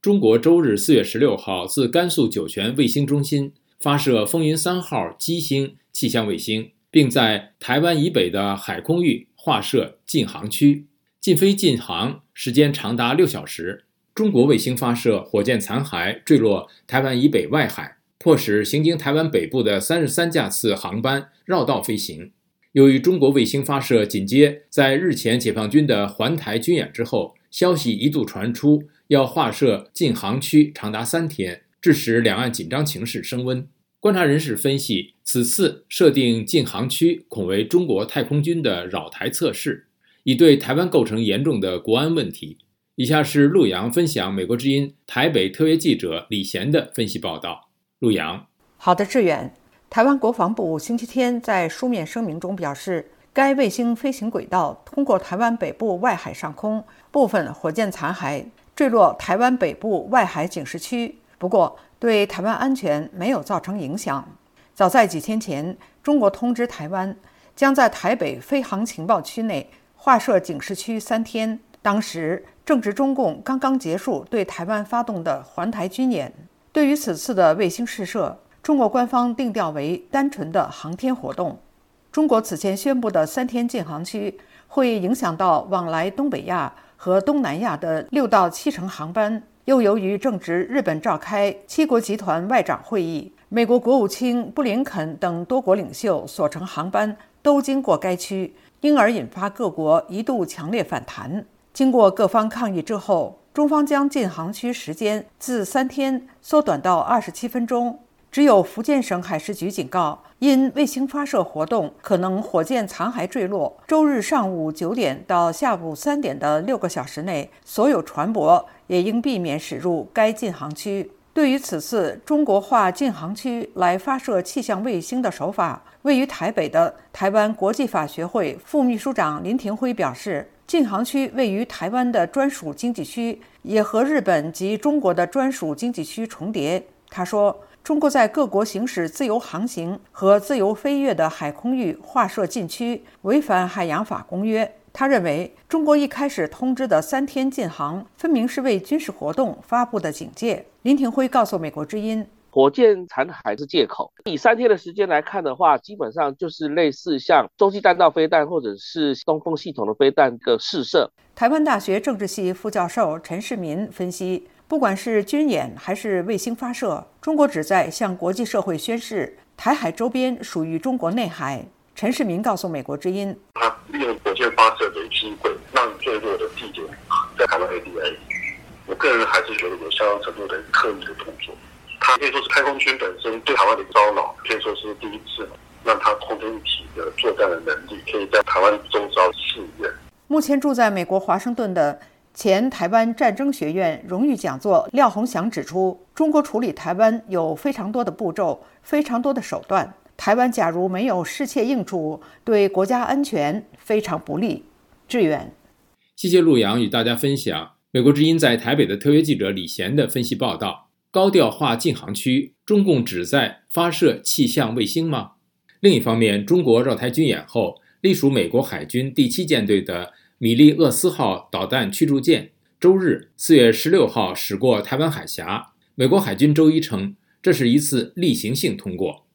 中国周日四月十六号自甘肃酒泉卫星中心发射风云三号机星气象卫星，并在台湾以北的海空域划设禁航区，禁飞禁航时间长达六小时。中国卫星发射火箭残骸坠落台湾以北外海，迫使行经台湾北部的三十三架次航班绕道飞行。由于中国卫星发射紧接在日前解放军的环台军演之后，消息一度传出。要划设禁航区长达三天，致使两岸紧张情势升温。观察人士分析，此次设定禁航区恐为中国太空军的扰台测试，已对台湾构成严重的国安问题。以下是陆洋分享美国之音台北特约记者李贤的分析报道。陆洋，好的，志远。台湾国防部星期天在书面声明中表示，该卫星飞行轨道通过台湾北部外海上空，部分火箭残骸。坠落台湾北部外海警示区，不过对台湾安全没有造成影响。早在几天前，中国通知台湾将在台北飞航情报区内划设警示区三天。当时正值中共刚刚结束对台湾发动的环台军演。对于此次的卫星试射，中国官方定调为单纯的航天活动。中国此前宣布的三天禁航区会影响到往来东北亚。和东南亚的六到七成航班，又由于正值日本召开七国集团外长会议，美国国务卿布林肯等多国领袖所乘航班都经过该区，因而引发各国一度强烈反弹。经过各方抗议之后，中方将禁航区时间自三天缩短到二十七分钟。只有福建省海事局警告。因卫星发射活动可能火箭残骸坠落，周日上午九点到下午三点的六个小时内，所有船舶也应避免驶入该禁航区。对于此次中国化禁航区来发射气象卫星的手法，位于台北的台湾国际法学会副秘书长林廷辉表示，禁航区位于台湾的专属经济区，也和日本及中国的专属经济区重叠。他说。中国在各国行使自由航行和自由飞越的海空域划设禁区，违反海洋法公约。他认为，中国一开始通知的三天禁航，分明是为军事活动发布的警戒。林廷辉告诉美国之音：“火箭残骸是借口，以三天的时间来看的话，基本上就是类似像洲际弹道飞弹或者是东风系统的飞弹的试射。”台湾大学政治系副教授陈世民分析。不管是军演还是卫星发射，中国旨在向国际社会宣示，台海周边属于中国内海。陈世民告诉美国之音：“他利用火箭发射的机会，让坠落的地点在台湾 ADA。我个人还是觉得有相当程度的刻意的动作。他可以说是太空军本身对台湾的骚扰，可以说是第一次让他空中一体的作战的能力，可以在台湾周遭试验。”目前住在美国华盛顿的。前台湾战争学院荣誉讲座廖鸿祥指出，中国处理台湾有非常多的步骤，非常多的手段。台湾假如没有适切应处，对国家安全非常不利。志远，谢谢陆阳与大家分享美国之音在台北的特约记者李贤的分析报道。高调划禁航区，中共旨在发射气象卫星吗？另一方面，中国绕台军演后，隶属美国海军第七舰队的。米利厄斯号导弹驱逐舰周日四月十六号驶过台湾海峡。美国海军周一称，这是一次例行性通过。